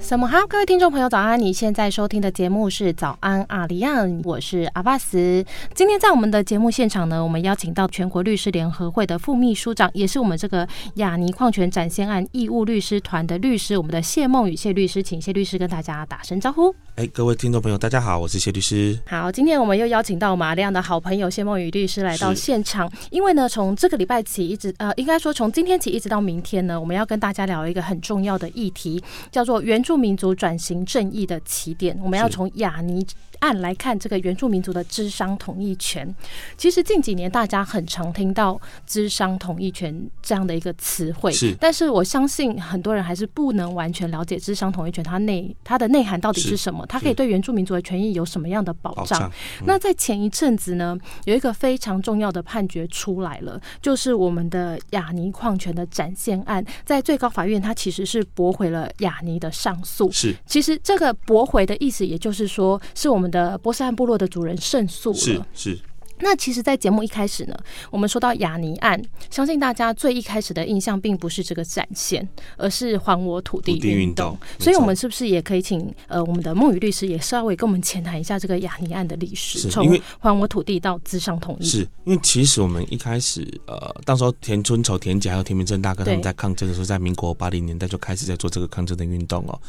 什么哈？各位听众朋友，早安！你现在收听的节目是《早安阿里亚》，我是阿巴斯。今天在我们的节目现场呢，我们邀请到全国律师联合会的副秘书长，也是我们这个雅尼矿权展现案义务律师团的律师，我们的谢梦雨谢律师，请谢律师跟大家打声招呼。哎，各位听众朋友，大家好，我是谢律师。好，今天我们又邀请到马亮的好朋友谢梦雨律师来到现场，因为呢，从这个礼拜起一直呃，应该说从今天起一直到明天呢，我们要跟大家聊一个很重要的议题，叫做原住民族转型正义的起点。我们要从雅尼案来看这个原住民族的智商同意权。其实近几年大家很常听到智商同意权这样的一个词汇，是，但是我相信很多人还是不能完全了解智商同意权它内它的内涵到底是什么。它可以对原住民族的权益有什么样的保障？那在前一阵子呢，有一个非常重要的判决出来了，就是我们的雅尼矿权的展现案，在最高法院，它其实是驳回了雅尼的上诉。是，其实这个驳回的意思，也就是说，是我们的波斯汉部落的主人胜诉了。是是。那其实，在节目一开始呢，我们说到雅尼案，相信大家最一开始的印象并不是这个展现，而是还我土地运动。所以，我们是不是也可以请呃我们的梦雨律师也稍微跟我们浅谈一下这个雅尼案的历史，从还我土地到资商统一？是因为其实我们一开始呃，当时候田春丑、田姐还有田明正大哥他们在抗争的时候，在民国八零年代就开始在做这个抗争的运动哦。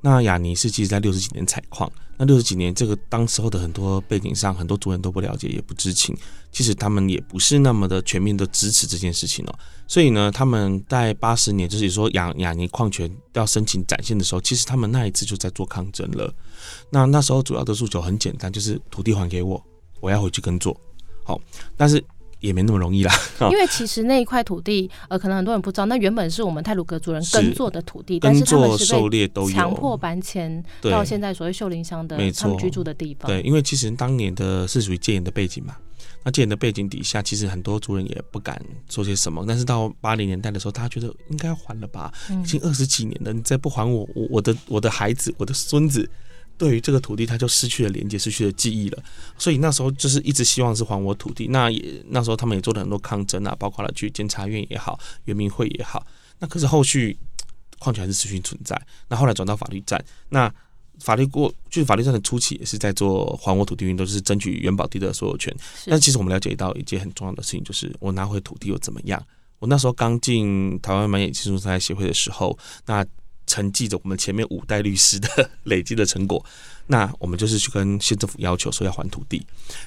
那雅尼是其实在六十几年采矿，那六十几年这个当时候的很多背景上，很多族人都不了解，也不知情。其实他们也不是那么的全面的支持这件事情哦。所以呢，他们在八十年，就是说雅雅尼矿权要申请展现的时候，其实他们那一次就在做抗争了。那那时候主要的诉求很简单，就是土地还给我，我要回去耕作。好，但是。也没那么容易啦，因为其实那一块土地，呃，可能很多人不知道，那原本是我们泰鲁格族人耕作的土地，但是他们是被强迫搬迁到现在所谓秀林乡的他们居住的地方。对，因为其实当年的是属于戒严的背景嘛，那戒严的背景底下，其实很多族人也不敢做些什么。但是到八零年代的时候，大家觉得应该还了吧，已经二十几年了，你再不还我，我我的我的孩子，我的孙子。对于这个土地，他就失去了连接，失去了记忆了。所以那时候就是一直希望是还我土地。那也那时候他们也做了很多抗争啊，包括了去监察院也好，圆明会也好。那可是后续矿权还是持续存在。那后来转到法律战，那法律过就是法律上的初期也是在做还我土地运动，就是争取原保地的所有权。但其实我们了解到一件很重要的事情，就是我拿回土地又怎么样？我那时候刚进台湾满眼技术生态协会的时候，那。承继着我们前面五代律师的 累积的成果，那我们就是去跟县政府要求说要还土地。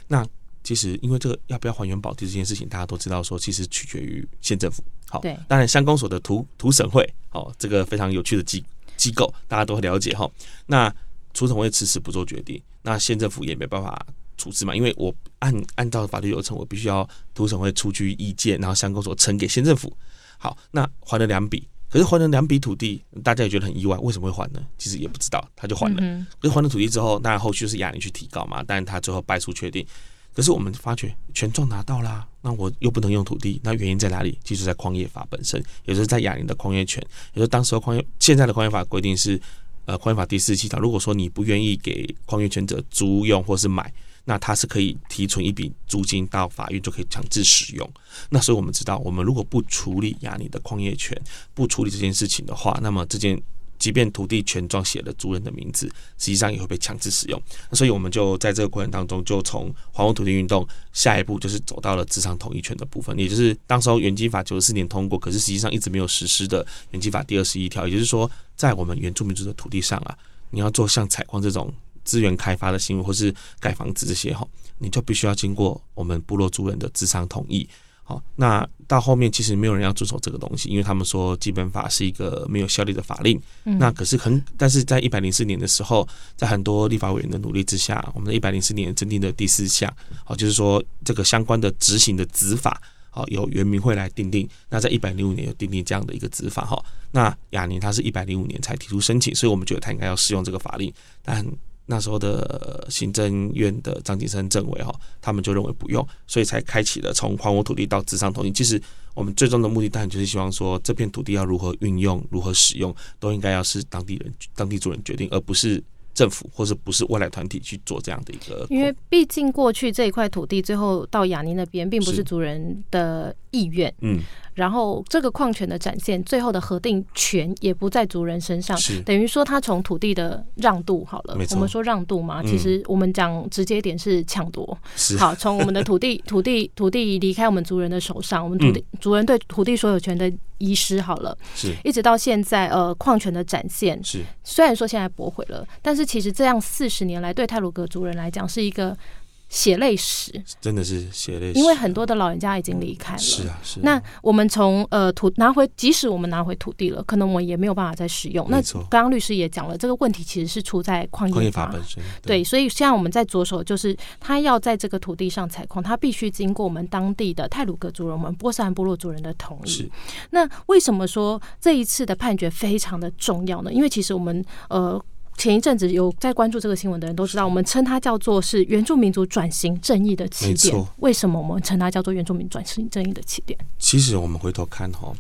那其实因为这个要不要还原保地这件事情，大家都知道说其实取决于县政府。好，对，当然乡公所的土土审会，好，这个非常有趣的机机构，大家都会了解哈。那土审会迟迟不做决定，那县政府也没办法处置嘛，因为我按按照法律流程，我必须要土审会出具意见，然后乡公所呈给县政府。好，那还了两笔。可是还了两笔土地，大家也觉得很意外，为什么会还呢？其实也不知道，他就还了。可是还了土地之后，当然后续是亚尼去提告嘛，但是他最后败诉确定。可是我们发觉权状拿到啦，那我又不能用土地，那原因在哪里？其实，在矿业法本身，也就是在亚尼的矿业权，也就是当时矿业现在的矿业法规定是，呃，矿业法第四七条，如果说你不愿意给矿业权者租用或是买。那他是可以提存一笔租金到法院就可以强制使用。那所以我们知道，我们如果不处理亚尼的矿业权，不处理这件事情的话，那么这件即便土地权状写了主人的名字，实际上也会被强制使用。所以我们就在这个过程当中，就从还我土地运动，下一步就是走到了资产统一权的部分，也就是当时候原基法九十四年通过，可是实际上一直没有实施的原基法第二十一条，也就是说，在我们原住民族的土地上啊，你要做像采矿这种。资源开发的行为，或是盖房子这些哈，你就必须要经过我们部落族人的智商同意。好，那到后面其实没有人要遵守这个东西，因为他们说基本法是一个没有效力的法令。那可是很，但是在一百零四年的时候，在很多立法委员的努力之下，我们的一百零四年制定的第四项，好，就是说这个相关的执行的执法，好，由原民会来定定。那在一百零五年有定定这样的一个执法哈。那雅尼他是一百零五年才提出申请，所以我们觉得他应该要适用这个法令，但。那时候的行政院的张景生政委哈，他们就认为不用，所以才开启了从还我土地到智商统一。其实我们最终的目的当然就是希望说，这片土地要如何运用、如何使用，都应该要是当地人、当地主人决定，而不是政府或者不是外来团体去做这样的一个。因为毕竟过去这一块土地最后到雅尼那边，并不是族人的意愿。嗯。然后这个矿权的展现，最后的核定权也不在族人身上，是。等于说他从土地的让渡好了我们说让渡嘛，嗯。其实我们讲直接一点是抢夺。是。好，从我们的土地、土地、土地离开我们族人的手上，我们土地、族人对土地所有权的遗失好了，是。一直到现在，呃，矿权的展现，是。虽然说现在驳回了，但是其实这样四十年来，对泰鲁格族人来讲是一个血泪史，真的是血泪史，因为很多的老人家已经离开了。是啊是啊那我们从呃土拿回，即使我们拿回土地了，可能我们也没有办法再使用。那刚刚律师也讲了，这个问题其实是出在矿矿业法法本身对，所以现在我们在着手，就是他要在这个土地上采矿，他必须经过我们当地的泰鲁格族人、我们波斯兰部落族人的同意是。那为什么说这一次的判决非常的重要呢？因为其实我们呃。前一阵子有在关注这个新闻的人都知道，我们称它叫做是原住民族转型正义的起点。为什么我们称它叫做原住民转型正义的起点？其实我们回头看哈，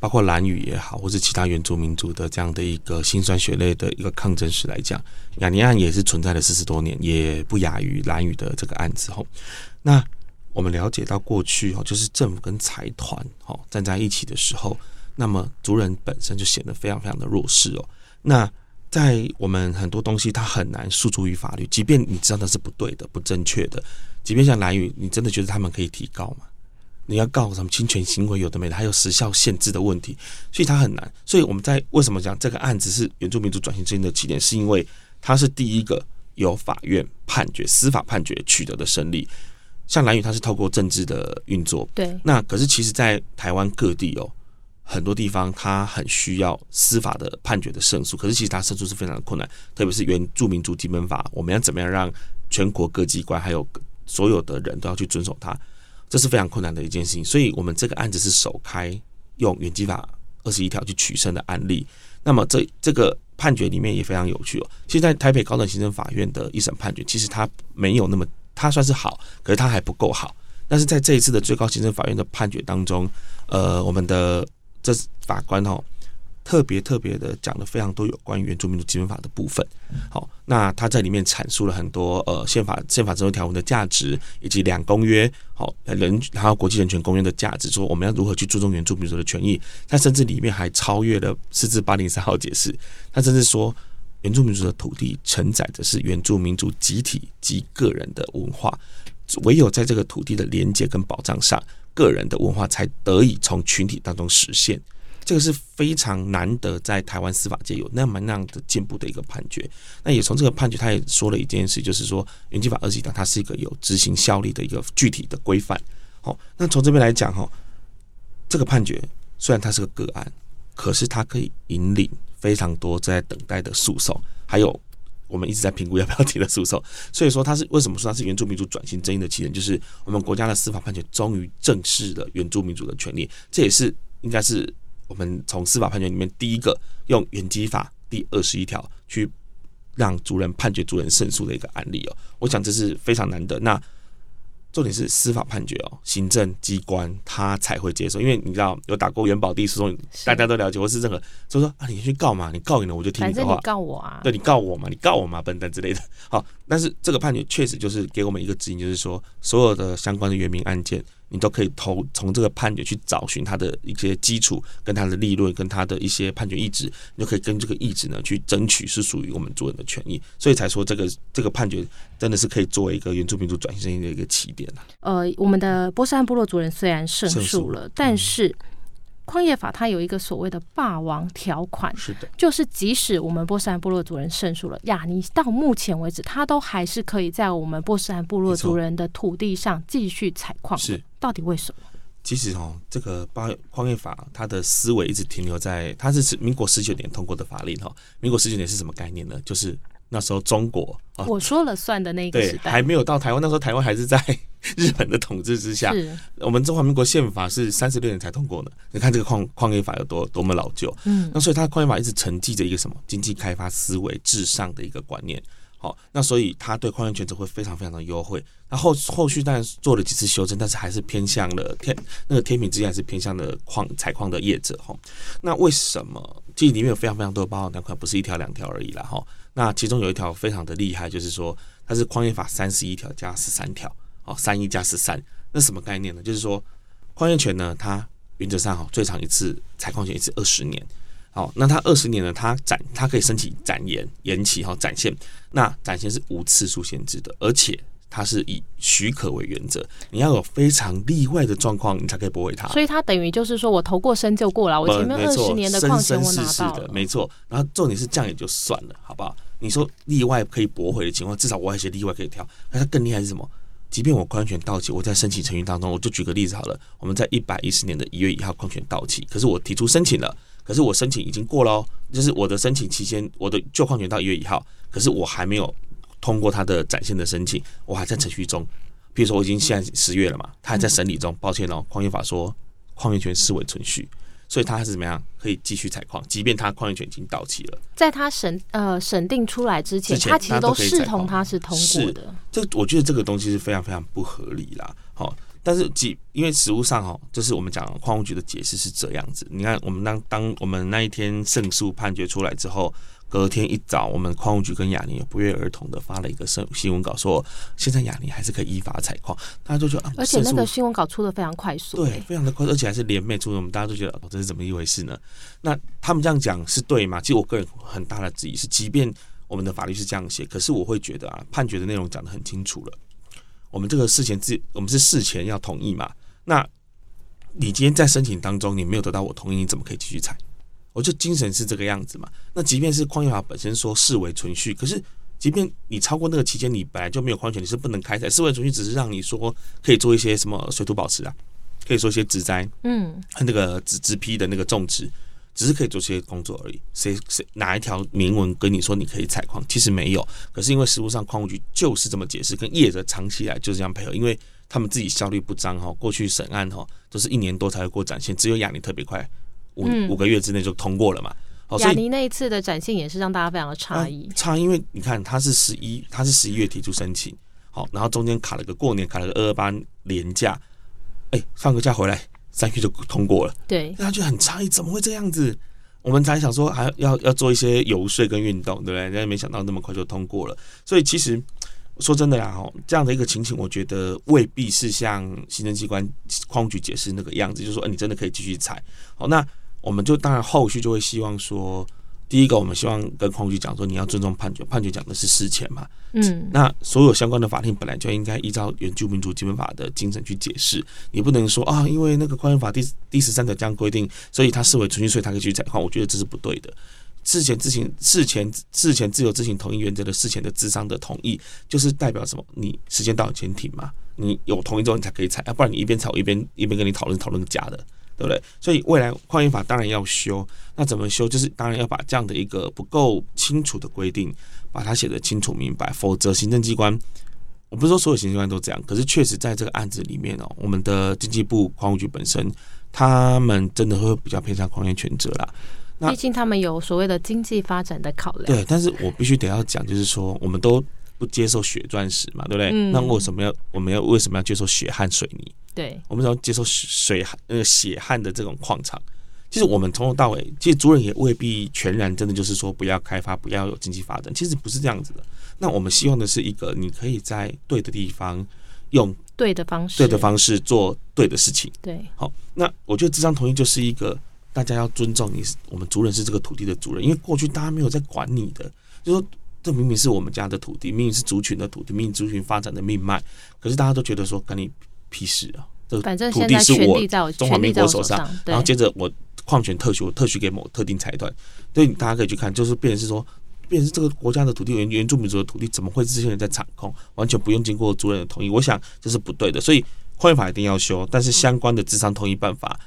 包括蓝语也好，或是其他原住民族的这样的一个辛酸血泪的一个抗争史来讲，雅尼案也是存在了四十多年，也不亚于蓝语的这个案子哈。那我们了解到过去哈，就是政府跟财团哈站在一起的时候，那么族人本身就显得非常非常的弱势哦。那在我们很多东西，它很难诉诸于法律，即便你知道那是不对的、不正确的，即便像蓝屿，你真的觉得他们可以提高吗？你要告什么侵权行为有的没的，还有时效限制的问题，所以它很难。所以我们在为什么讲这个案子是原住民族转型正义的起点，是因为它是第一个由法院判决、司法判决取得的胜利。像蓝宇，它是透过政治的运作，对，那可是其实，在台湾各地哦，很多地方它很需要司法的判决的胜诉，可是其实它胜诉是非常的困难，特别是原住民族基本法，我们要怎么样让全国各机关还有所有的人都要去遵守它，这是非常困难的一件事情。所以我们这个案子是首开用原基法二十一条去取胜的案例。那么这这个判决里面也非常有趣哦。现在台北高等行政法院的一审判决，其实它没有那么，它算是好，可是它还不够好。但是在这一次的最高行政法院的判决当中，呃，我们的这法官哦，特别特别的讲了非常多有关于原住民族基本法的部分。好，那他在里面阐述了很多呃宪法宪法征收条文的价值，以及两公约好人还有国际人权公约的价值，说我们要如何去注重原住民族的权益。他甚至里面还超越了四至八零三号解释，他甚至说。原住民族的土地承载的是原住民族集体及个人的文化，唯有在这个土地的连接跟保障上，个人的文化才得以从群体当中实现。这个是非常难得在台湾司法界有那么那样的进步的一个判决。那也从这个判决，他也说了一件事，就是说原基法二十一条它是一个有执行效力的一个具体的规范。好，那从这边来讲，哈，这个判决虽然它是个个案，可是它可以引领非常多在等待的诉讼，还有我们一直在评估要不要提的诉讼。所以说，它是为什么说它是原住民族转型争议的起点？就是我们国家的司法判决终于正视了原住民族的权利，这也是应该是我们从司法判决里面第一个用原基法第二十一条去让族人判决族人胜诉的一个案例哦。我想这是非常难得。那重点是司法判决哦，行政机关他才会接受，因为你知道有打过元宝地诉讼，大家都了解，或是任何就说啊，你去告嘛，你告赢了我就听你你的话，告我啊，对你告我嘛，你告我嘛，笨蛋之类的。好，但是这个判决确实就是给我们一个指引，就是说所有的相关的原民案件，你都可以投从这个判决去找寻它的一些基础、跟它的利润、跟它的一些判决意志，你就可以跟这个意志呢去争取是属于我们族人的权益。所以才说这个这个判决真的是可以作为一个原住民族转型正义的一个起点啊。呃，我们的波斯汉部落族人虽然胜诉了，但是矿业法它有一个所谓的霸王条款，是的，就是即使我们波斯兰部落族人胜诉了，亚尼到目前为止，他都还是可以在我们波斯兰部落族人的土地上继续采矿。是到底为什么？其实哦，这个八矿业法它的思维一直停留在它是民国十九年通过的法令哈。民国十九年是什么概念呢？就是那时候中国啊，我说了算的那个时，代对还没有到台湾，那时候台湾还是在 日本的统治之下。是，我们中华民国宪法是三十六年才通过的，你看这个矿矿业法有多多么老旧。嗯那所以它矿业法一直承继着一个什么经济开发思维至上的一个观念。好，那所以他对矿业权则会非常非常的优惠。那后后续当然做了几次修正，但是还是偏向了天那个天平之间还是偏向了矿采矿的业者哈。那为什么？其实里面有非常非常多包含条款，不是一条两条而已啦哈。那其中有一条非常的厉害，就是说它是矿业法三十一条加十三条，哦，三一加十三，那什么概念呢？就是说矿业权呢，它原则上哈，最长一次采矿权一次二十年。好，那他二十年呢，他展他可以申请展延延期哈，展现。那展现是无次数限制的，而且它是以许可为原则，你要有非常例外的状况，你才可以驳回它。所以它等于就是说我投过身就过了，我前面二十年的矿权我拿到了，没错。然后重点是这样也就算了，好不好？你说例外可以驳回的情况，至少我还有些例外可以挑。那它更厉害是什么？即便我矿权到期，我在申请程序当中，我就举个例子好了。我们在一百一十年的一月一号矿权到期，可是我提出申请了，可是我申请已经过了哦，就是我的申请期间，我的旧矿权到一月一号，可是我还没有通过他的展现的申请，我还在程序中。比如说我已经现在十月了嘛，他还在审理中，抱歉哦，矿业法说矿业权视为存续。所以他是怎么样可以继续采矿，即便他矿业权已经到期了，在他审呃审定出来之前，他其实都视同他是通过的。这我觉得这个东西是非常非常不合理啦。好，但是即因为实物上哦，就是我们讲矿务局的解释是这样子。你看，我们当当我们那一天胜诉判决出来之后。隔天一早，我们矿务局跟雅尼不约而同的发了一个新新闻稿，说现在雅尼还是可以依法采矿。大家都觉得，而且那个新闻稿出的非常快速，对，非常的快，而且还是连袂出，我们大家都觉得，哦，这是怎么一回事呢？那他们这样讲是对吗？其实我个人很大的质疑是，即便我们的法律是这样写，可是我会觉得啊，判决的内容讲的很清楚了。我们这个事前自，我们是事前要同意嘛？那你今天在申请当中，你没有得到我同意，你怎么可以继续采？我就精神是这个样子嘛。那即便是矿业法本身说视为存续，可是即便你超过那个期间，你本来就没有矿权，你是不能开采。视为存续只是让你说可以做一些什么水土保持啊，可以说一些植栽，嗯，那个植植批的那个种植，只是可以做这些工作而已。谁谁哪一条明文跟你说你可以采矿？其实没有。可是因为实务上矿务局就是这么解释，跟业者长期以来就是这样配合，因为他们自己效率不彰哈。过去审案哈都是一年多才会过展现，只有雅尼特别快。五五个月之内就通过了嘛？雅尼那一次的展现也是让大家非常的诧异。差，因为你看他是十一，他是十一月提出申请，好，然后中间卡了个过年，卡了个二二八年假，哎，放个假回来，三月就通过了。对，大家就很诧异，怎么会这样子？我们才想说还要要做一些游说跟运动，对不对？但是没想到那么快就通过了。所以其实说真的啦，哦，这样的一个情形，我觉得未必是像行政机关矿局解释那个样子，就是说，哎，你真的可以继续采。好，那。我们就当然后续就会希望说，第一个我们希望跟矿局讲说，你要尊重判决，判决讲的是事前嘛，嗯，那所有相关的法庭本来就应该依照原住民族基本法的精神去解释，你不能说啊，因为那个矿业法第第十三条这样规定，所以他视为存续税，他可以去采矿，我觉得这是不对的。事前自行事前事前自由自行同意原则的事前的智商的同意，就是代表什么？你时间到前停嘛，你有同意之后你才可以采，啊不然你一边采一边一边跟你讨论讨论假的。对不对？所以未来矿业法当然要修，那怎么修？就是当然要把这样的一个不够清楚的规定，把它写得清楚明白。否则行政机关，我不是说所有行政机关都这样，可是确实在这个案子里面哦，我们的经济部矿务局本身，他们真的会比较偏向矿业权责啦。毕竟他们有所谓的经济发展的考量。对，但是我必须得要讲，就是说我们都不接受血钻石嘛，对不对？那为什么要我们要为什么要接受血汗水泥？对，我们要接受水汗、那个血汗的这种矿场。其实我们从头到尾，其实主人也未必全然真的就是说不要开发，不要有经济发展。其实不是这样子的。那我们希望的是一个，你可以在对的地方用对的方式、对的方式做对的事情。对，好。那我觉得这张同意就是一个大家要尊重你，我们族人是这个土地的主人，因为过去大家没有在管你的，就说这明明是我们家的土地，明明是族群的土地，明明族群发展的命脉，可是大家都觉得说跟你。屁事啊！这土地是我中华民国手上，然后接着我矿权特许特许给某特定财团，所以大家可以去看，就是变成是说，变成是这个国家的土地原原住民族的土地，怎么会这些人在掌控，完全不用经过族人的同意？我想这是不对的，所以矿业法一定要修，但是相关的智商同意办法、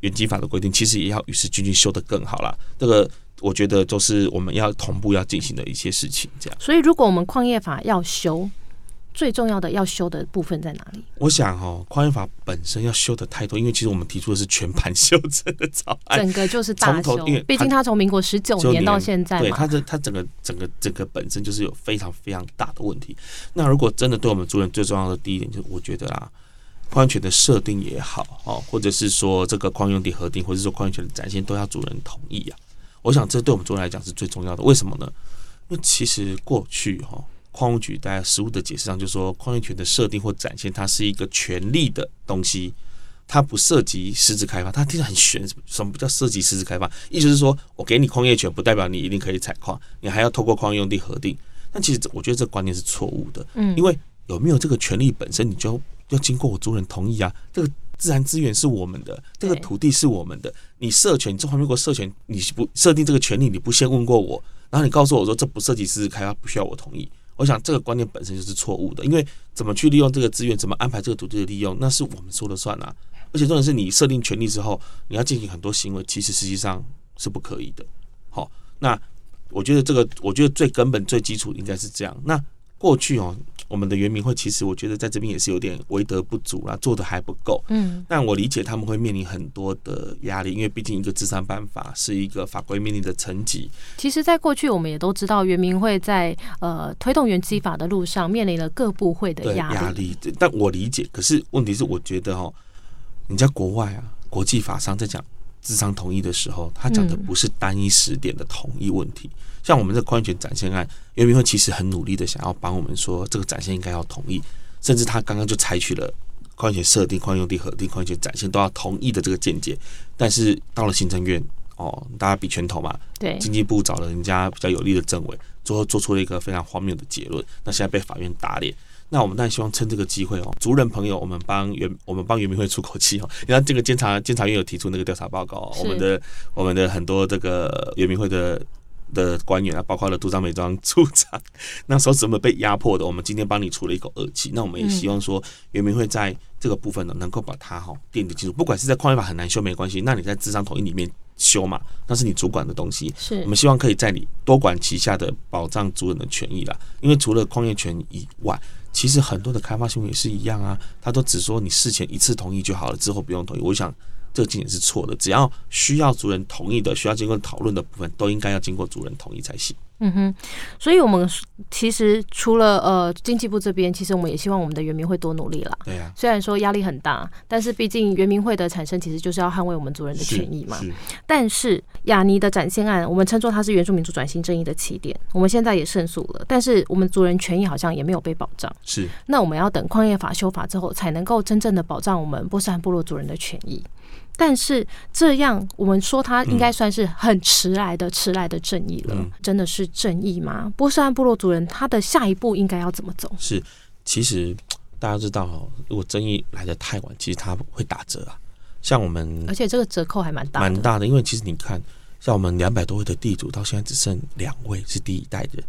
原基法的规定，其实也要与时俱进，修得更好了。这个我觉得都是我们要同步要进行的一些事情。这样，所以如果我们矿业法要修。最重要的要修的部分在哪里？我想哦，矿业法本身要修的太多，因为其实我们提出的是全盘修正的草案，整个就是大修。因为毕竟它从民国十九年到现在，对它的它整个整个整个本身就是有非常非常大的问题。那如果真的对我们主人最重要的第一点，就是我觉得啊，矿权的设定也好哦，或者是说这个矿用地核定，或者说矿权的展现，都要主人同意啊。我想这对我们主人来讲是最重要的。为什么呢？因为其实过去哈。矿务局在实物的解释上就说，矿业权的设定或展现，它是一个权利的东西。它不涉及实质开发，它听着很玄。什么不叫涉及实质开发？意思是说我给你矿业权，不代表你一定可以采矿，你还要透过矿用地核定。但其实我觉得这观念是错误的，嗯，因为有没有这个权利本身，你就要经过我族人同意啊。这个自然资源是我们的，这个土地是我们的，你设权，中华民国设权，你不设定这个权利，你不先问过我，然后你告诉我说这不涉及私自开发，不需要我同意。我想这个观念本身就是错误的，因为怎么去利用这个资源，怎么安排这个土地的利用，那是我们说了算啊。而且重点是你设定权利之后，你要进行很多行为，其实实际上是不可以的。好，那我觉得这个，我觉得最根本、最基础应该是这样。那过去哦，我们的原民会其实我觉得在这边也是有点为德不足啦，做的还不够。嗯，但我理解他们会面临很多的压力，因为毕竟一个智商办法是一个法规面临的层级。其实，在过去我们也都知道，原民会在呃推动原基法的路上面临了各部会的压压力。但我理解，可是问题是，我觉得哦。你在国外啊，国际法上在讲智商同意的时候，他讲的不是单一时点的同意问题。像我们这矿权展现案，袁明会其实很努力的想要帮我们说，这个展现应该要同意，甚至他刚刚就采取了矿权设定、矿用地核定、矿权展现都要同意的这个见解。但是到了行政院，哦，大家比拳头嘛，对，经济部找了人家比较有力的政委，最后做出了一个非常荒谬的结论。那现在被法院打脸。那我们当然希望趁这个机会哦，族人朋友，我们帮原我们帮原民会出口气哦。你看这个监察监察院有提出那个调查报告，我们的我们的很多这个原民会的的官员啊，包括了杜张美庄 处长，那时候怎么被压迫的？我们今天帮你出了一口恶气。那我们也希望说，原民会在这个部分呢，能够把它哈奠定清楚。不管是在矿业法很难修没关系，那你在智商统一里面修嘛，那是你主管的东西。是我们希望可以在你多管齐下的保障族人的权益啦。因为除了矿业权以外，其实很多的开发行为也是一样啊，他都只说你事前一次同意就好了，之后不用同意。我想这个经验是错的，只要需要族人同意的，需要经过讨论的部分，都应该要经过族人同意才行。嗯哼，所以我们其实除了呃经济部这边，其实我们也希望我们的原民会多努力啦。对呀，虽然说压力很大，但是毕竟原民会的产生其实就是要捍卫我们族人的权益嘛。但是雅尼的展现案，我们称作它是原住民族转型正义的起点，我们现在也胜诉了，但是我们族人权益好像也没有被保障。是，那我们要等矿业法修法之后，才能够真正的保障我们波斯汉部落族人的权益。但是这样，我们说他应该算是很迟来的、迟来的正义了。真的是正义吗？波斯安部落族人他的下一步应该要怎么走？是，其实大家知道哦，如果正义来的太晚，其实他会打折啊。像我们，而且这个折扣还蛮大，蛮大的。因为其实你看，像我们两百多位的地主，到现在只剩两位是第一代人。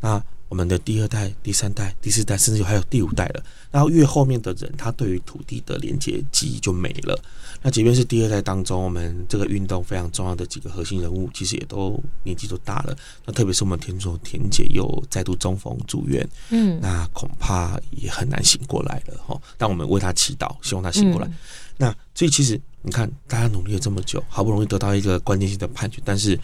那我们的第二代、第三代、第四代，甚至还有第五代了。然后越后面的人，他对于土地的连接记忆就没了。那即便是第二代当中，我们这个运动非常重要的几个核心人物，其实也都年纪都大了。那特别是我们田总田姐又再度中风住院，嗯，那恐怕也很难醒过来了哈。但我们为他祈祷，希望他醒过来。那所以其实你看，大家努力了这么久，好不容易得到一个关键性的判决，但是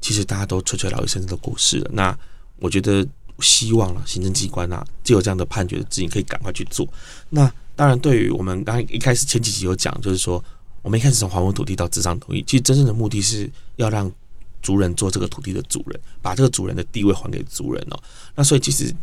其实大家都垂垂老矣，甚至都过世了。那我觉得。希望了行政机关啊，就有这样的判决的指引，可以赶快去做。那当然，对于我们刚一开始前几集有讲，就是说，我们一开始从还我土地到智商同意，其实真正的目的是要让族人做这个土地的主人，把这个主人的地位还给族人哦。那所以其实。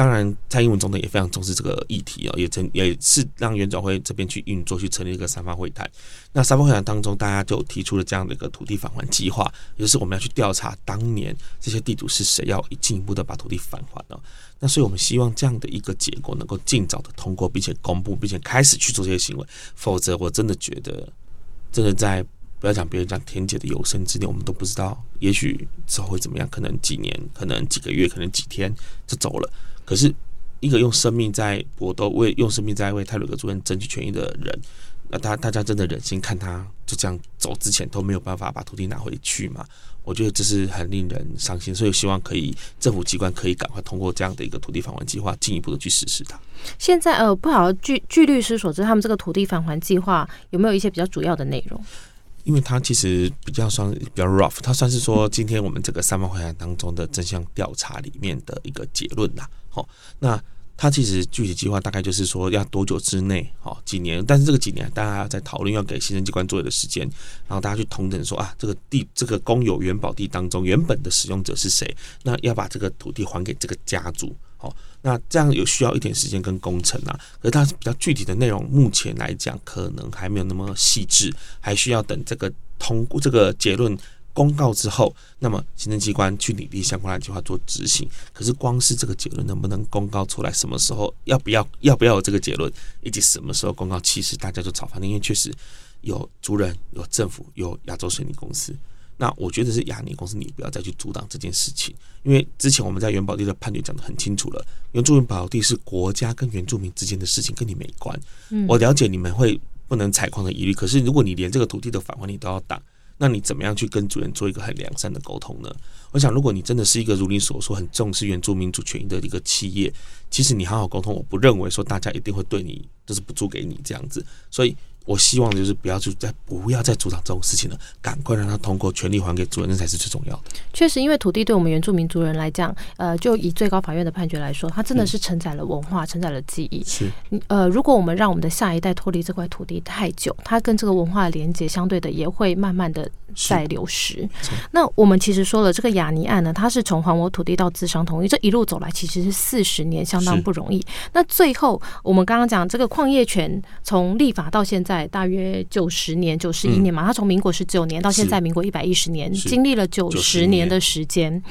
当然，蔡英文总统也非常重视这个议题哦，也成也是让原转会这边去运作，去成立一个三方会谈。那三方会谈当中，大家就提出了这样的一个土地返还计划，也就是我们要去调查当年这些地主是谁，要进一步的把土地返还哦。那所以我们希望这样的一个结果能够尽早的通过，并且公布，并且开始去做这些行为。否则，我真的觉得，真的在不要讲别人讲田姐的有生之年，我们都不知道，也许之后会怎么样？可能几年，可能几个月，可能几天就走了。可是，一个用生命在搏斗、为用生命在为泰鲁格主任争取权益的人，那他大家真的忍心看他就这样走之前都没有办法把土地拿回去吗？我觉得这是很令人伤心，所以希望可以政府机关可以赶快通过这样的一个土地返还计划，进一步的去实施它。现在呃，不好，据据律师所知，他们这个土地返还计划有没有一些比较主要的内容？因为它其实比较算比较 rough，它算是说今天我们这个三方会谈当中的真相调查里面的一个结论啦。好，那它其实具体计划大概就是说要多久之内，好几年，但是这个几年大家在讨论要给行政机关作业的时间，然后大家去同等说啊，这个地这个公有原保地当中原本的使用者是谁，那要把这个土地还给这个家族，好，那这样有需要一点时间跟工程啊，可是它比较具体的内容，目前来讲可能还没有那么细致，还需要等这个通过这个结论。公告之后，那么行政机关去拟定相关的计划做执行。可是光是这个结论能不能公告出来，什么时候要不要要不要有这个结论，以及什么时候公告，其实大家就吵翻了。因为确实有族人、有政府、有亚洲水泥公司。那我觉得是亚泥公司，你不要再去阻挡这件事情。因为之前我们在原保地的判决讲得很清楚了，原住民保地是国家跟原住民之间的事情，跟你没关。我了解你们会不能采矿的疑虑，可是如果你连这个土地的返还你都要挡。那你怎么样去跟主人做一个很良善的沟通呢？我想，如果你真的是一个如你所说很重视原住民主权益的一个企业，其实你好好沟通，我不认为说大家一定会对你就是不租给你这样子，所以。我希望就是不要去再不要再阻挡这种事情了，赶快让他通过，权力还给主人，那才是最重要的。确实，因为土地对我们原住民族人来讲，呃，就以最高法院的判决来说，它真的是承载了文化，承载了记忆。是，呃，如果我们让我们的下一代脱离这块土地太久，它跟这个文化的连接相对的也会慢慢的在流失。那我们其实说了，这个雅尼案呢，它是从还我土地到自商同意，这一路走来其实是四十年，相当不容易。那最后我们刚刚讲这个矿业权从立法到现在大约。九十年、九十一年嘛，他从民国十九年到现在民国一百一十年，经历了九十年的时间。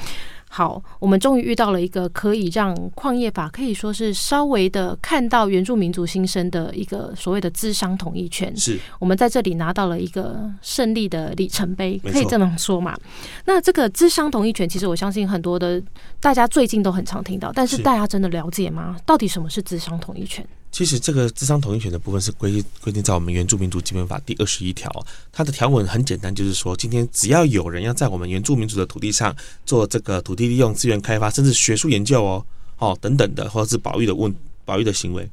好，我们终于遇到了一个可以让矿业法可以说是稍微的看到原住民族新生的一个所谓的资商统一权。是，我们在这里拿到了一个胜利的里程碑，可以这么说嘛？那这个资商统一权，其实我相信很多的大家最近都很常听到，但是大家真的了解吗？到底什么是智商统一权？其实这个智商统一权的部分是规规定在我们原住民族基本法第二十一条，它的条文很简单，就是说今天只要有人要在我们原住民族的土地上做这个土地利用、资源开发，甚至学术研究哦，哦等等的，或者是保育的问保育的行为，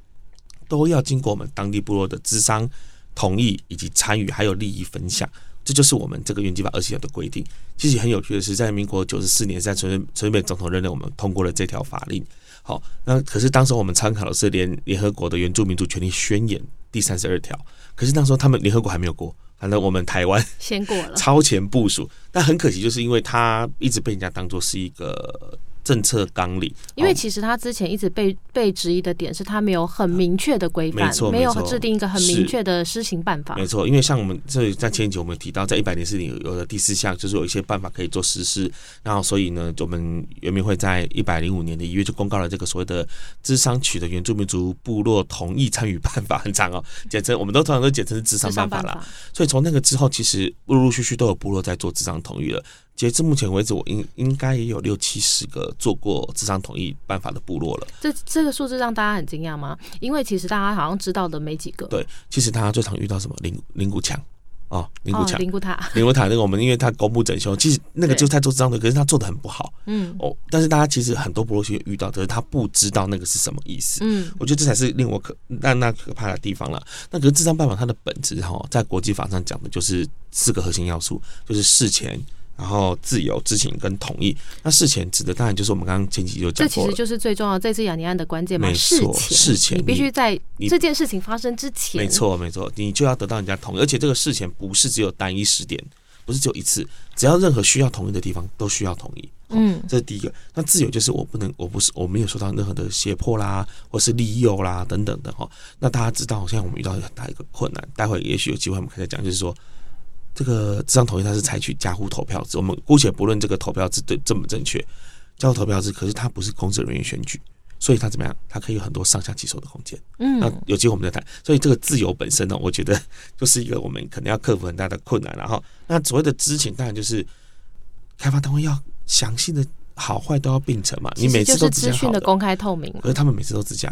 都要经过我们当地部落的智商同意以及参与，还有利益分享，这就是我们这个原基法二十条的规定。其实很有趣的是，在民国九十四年，在陈陈水扁总统任内，我们通过了这条法令。好，那可是当时我们参考的是联联合国的原住民族权利宣言第三十二条，可是那时候他们联合国还没有过，反正我们台湾先过了，超前部署，但很可惜，就是因为他一直被人家当做是一个。政策纲领，因为其实他之前一直被被质疑的点是他没有很明确的规范，没有制定一个很明确的施行办法。没错，因为像我们这在前几集我们提到，在一百零四年有了第四项就是有一些办法可以做实施，然后所以呢，我们原民会在一百零五年的一月就公告了这个所谓的智商取的原住民族部落同意参与办法，很长哦，简称我们都通常都简称是智商办法啦。所以从那个之后，其实陆陆续续都有部落在做智商同意了。截至目前为止，我应应该也有六七十个做过智商统一办法的部落了。这这个数字让大家很惊讶吗？因为其实大家好像知道的没几个。对，其实大家最常遇到什么灵灵骨墙哦，灵骨墙、灵骨塔、灵骨塔那个，我们因为他公布整修，其实那个就是在做智商的，可是他做的很不好。嗯哦，但是大家其实很多部落其实遇到，可是他不知道那个是什么意思。嗯，我觉得这才是令我可那那可怕的地方了。那可是智商办法它的本质哈，在国际法上讲的就是四个核心要素，就是事前。然后自由知情跟同意，那事前指的当然就是我们刚刚前几集就讲过这其实就是最重要这次雅尼案的关键嘛。事前，事前你必须在这件事情发生之前。没错，没错，你就要得到人家同意，而且这个事前不是只有单一时点，不是只有一次，只要任何需要同意的地方都需要同意。嗯，这是第一个。那自由就是我不能，我不是我没有受到任何的胁迫啦，或是利诱啦等等的哈。那大家知道，现在我们遇到很大一个困难，待会也许有机会我们可以再讲，就是说。这个这张同意它是采取加户投票制，我们姑且不论这个投票制对正不正确，加户投票制，可是它不是公职人员选举，所以它怎么样？它可以有很多上下其手的空间。嗯，那有机会我们再谈。所以这个自由本身呢，我觉得就是一个我们可能要克服很大的困难。然后，那所谓的知情，当然就是开发单位要详细的好坏都要并存嘛。你每次都资讯的公开透明，可是他们每次都只讲。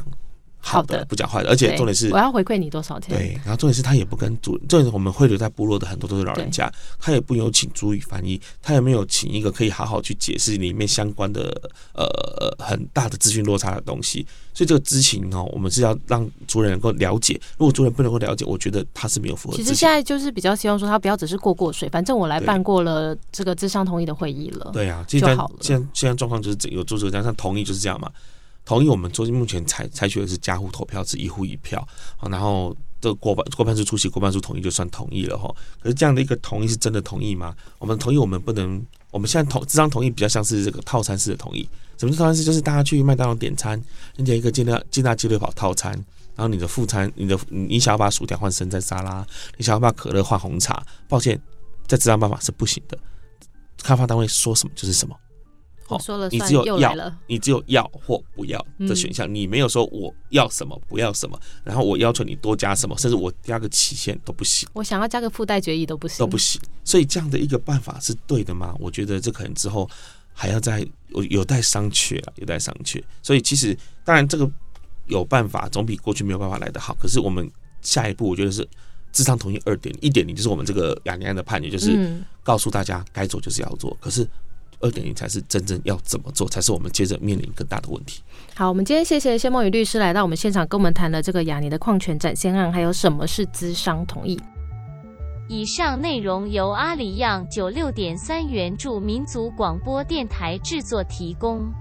好的，不讲坏的，而且重点是我要回馈你多少钱？对，然后重点是他也不跟主，重点是我们会留在部落的很多都是老人家，他也不有请主语翻译，他也没有请一个可以好好去解释里面相关的呃很大的资讯落差的东西，所以这个知情哦，我们是要让主人能够了解，如果主人不能够了解，我觉得他是没有符合。其实现在就是比较希望说他不要只是过过水，反正我来办过了这个智商同意的会议了，对啊，就好了。现在现在状况就是有做这个，加上同意就是这样嘛。同意我们昨天目前采采取的是家户投票制，一户一票，好，然后这过半过半数出席，过半数同意就算同意了哈。可是这样的一个同意是真的同意吗？我们同意，我们不能，我们现在同这张同意比较像是这个套餐式的同意。什么是套餐式？就是大家去麦当劳点餐，你点一个健大健大鸡腿堡套餐，然后你的副餐，你的你想要把薯条换生菜沙拉，你想要把可乐换红茶，抱歉，在这张办法是不行的。开发单位说什么就是什么。我说了你只有要了，你只有要或不要的选项，你没有说我要什么不要什么，然后我要求你多加什么，甚至我加个期限都不行。我想要加个附带决议都不行，都不行。所以这样的一个办法是对的吗？我觉得这可能之后还要再有有待商榷啊，有待商榷。所以其实当然这个有办法总比过去没有办法来得好。可是我们下一步我觉得是智商同意二点一点零，就是我们这个雅尼安的判决，就是告诉大家该做就是要做。可是。二点零才是真正要怎么做，才是我们接着面临更大的问题。好，我们今天谢谢谢梦雨律师来到我们现场，跟我们谈了这个雅尼的矿权展现案，还有什么是资商同意。以上内容由阿里样九六点三元助民族广播电台制作提供。